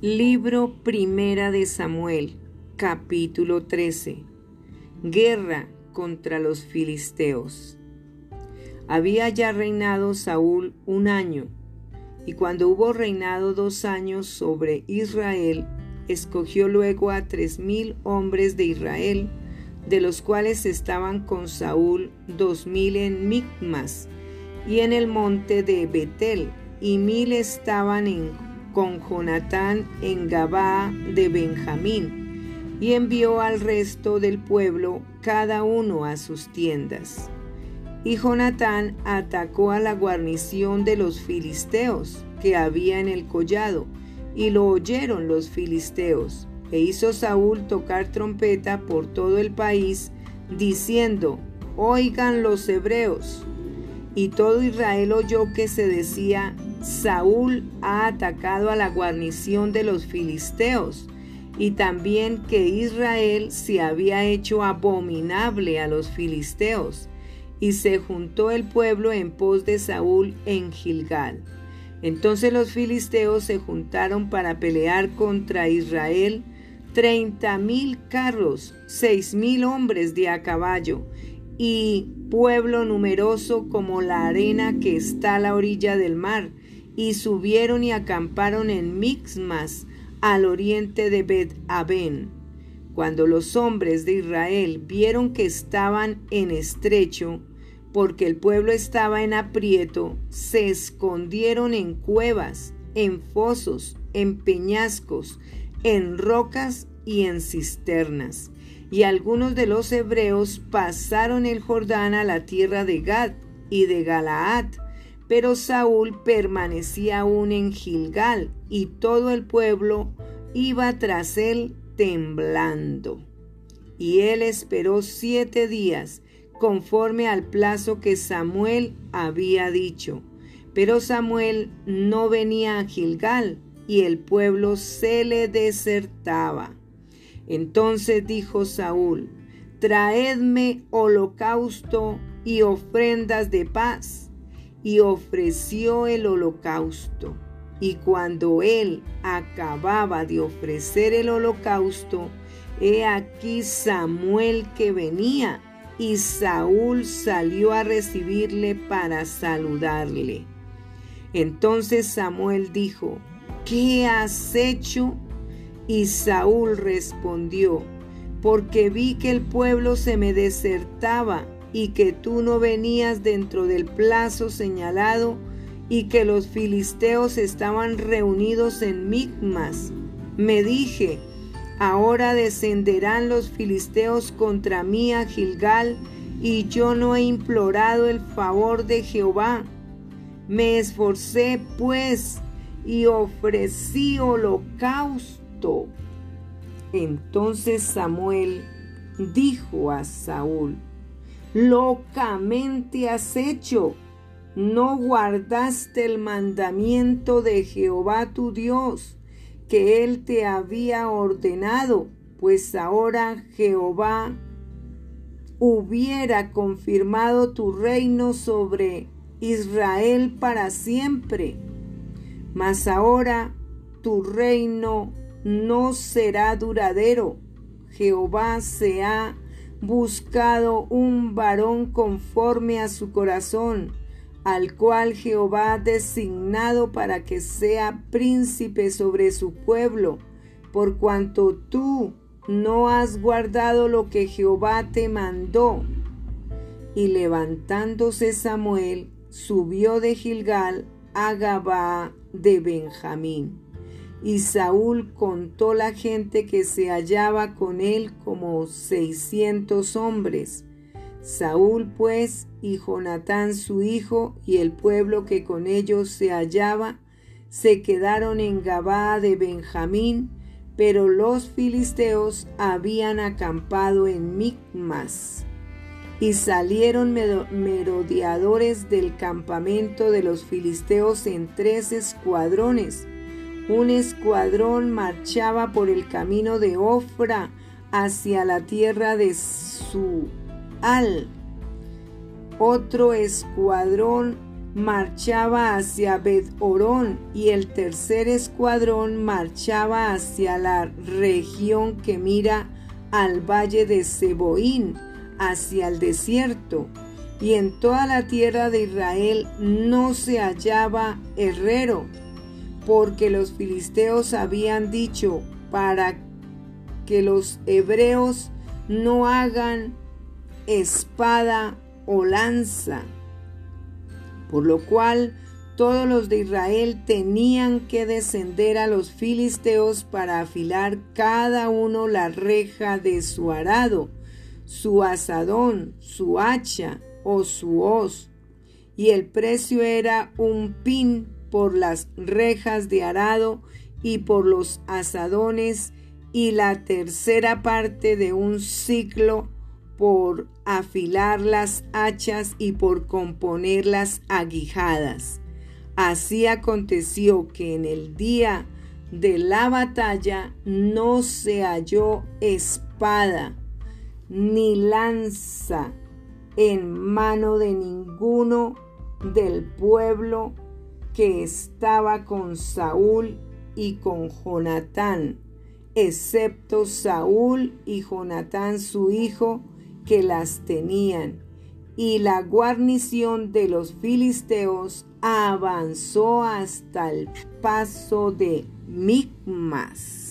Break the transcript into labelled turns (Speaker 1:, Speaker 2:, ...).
Speaker 1: Libro Primera de Samuel, capítulo 13. Guerra contra los filisteos. Había ya reinado Saúl un año, y cuando hubo reinado dos años sobre Israel, escogió luego a tres mil hombres de Israel, de los cuales estaban con Saúl dos mil en Micmas y en el monte de Betel, y mil estaban en con Jonatán en Gabá de Benjamín, y envió al resto del pueblo cada uno a sus tiendas. Y Jonatán atacó a la guarnición de los filisteos que había en el collado, y lo oyeron los filisteos. E hizo Saúl tocar trompeta por todo el país, diciendo, Oigan los hebreos. Y todo Israel oyó que se decía, Saúl ha atacado a la guarnición de los filisteos y también que Israel se había hecho abominable a los filisteos. Y se juntó el pueblo en pos de Saúl en Gilgal. Entonces los filisteos se juntaron para pelear contra Israel treinta mil carros, seis mil hombres de a caballo, y pueblo numeroso como la arena que está a la orilla del mar, y subieron y acamparon en Mixmas, al oriente de Bet Aben. Cuando los hombres de Israel vieron que estaban en estrecho, porque el pueblo estaba en aprieto, se escondieron en cuevas, en fosos, en peñascos, en rocas y en cisternas. Y algunos de los hebreos pasaron el Jordán a la tierra de Gad y de Galaad, pero Saúl permanecía aún en Gilgal y todo el pueblo iba tras él temblando. Y él esperó siete días conforme al plazo que Samuel había dicho. Pero Samuel no venía a Gilgal y el pueblo se le desertaba. Entonces dijo Saúl, Traedme holocausto y ofrendas de paz y ofreció el holocausto. Y cuando él acababa de ofrecer el holocausto, he aquí Samuel que venía, y Saúl salió a recibirle para saludarle. Entonces Samuel dijo, ¿qué has hecho? Y Saúl respondió, porque vi que el pueblo se me desertaba y que tú no venías dentro del plazo señalado y que los filisteos estaban reunidos en Micmas. Me dije, ahora descenderán los filisteos contra mí a Gilgal, y yo no he implorado el favor de Jehová. Me esforcé pues y ofrecí holocausto. Entonces Samuel dijo a Saúl, locamente has hecho. No guardaste el mandamiento de Jehová tu Dios, que él te había ordenado, pues ahora Jehová hubiera confirmado tu reino sobre Israel para siempre. Mas ahora tu reino no será duradero. Jehová se ha buscado un varón conforme a su corazón, al cual Jehová ha designado para que sea príncipe sobre su pueblo, por cuanto tú no has guardado lo que Jehová te mandó. Y levantándose Samuel, subió de Gilgal a Gabá de Benjamín. Y Saúl contó la gente que se hallaba con él como seiscientos hombres. Saúl pues y Jonatán su hijo y el pueblo que con ellos se hallaba se quedaron en Gabá de Benjamín, pero los filisteos habían acampado en Micmas. Y salieron merodeadores del campamento de los filisteos en tres escuadrones, un escuadrón marchaba por el camino de Ofra hacia la tierra de Sual. Otro escuadrón marchaba hacia Bet-Orón y el tercer escuadrón marchaba hacia la región que mira al valle de Seboín, hacia el desierto. Y en toda la tierra de Israel no se hallaba herrero, porque los filisteos habían dicho para que los hebreos no hagan espada o lanza por lo cual todos los de Israel tenían que descender a los filisteos para afilar cada uno la reja de su arado, su asadón, su hacha o su hoz. Y el precio era un pin por las rejas de arado y por los asadones y la tercera parte de un ciclo por afilar las hachas y por componer las aguijadas. Así aconteció que en el día de la batalla no se halló espada ni lanza en mano de ninguno del pueblo que estaba con Saúl y con Jonatán, excepto Saúl y Jonatán su hijo, que las tenían, y la guarnición de los filisteos avanzó hasta el paso de Micmas.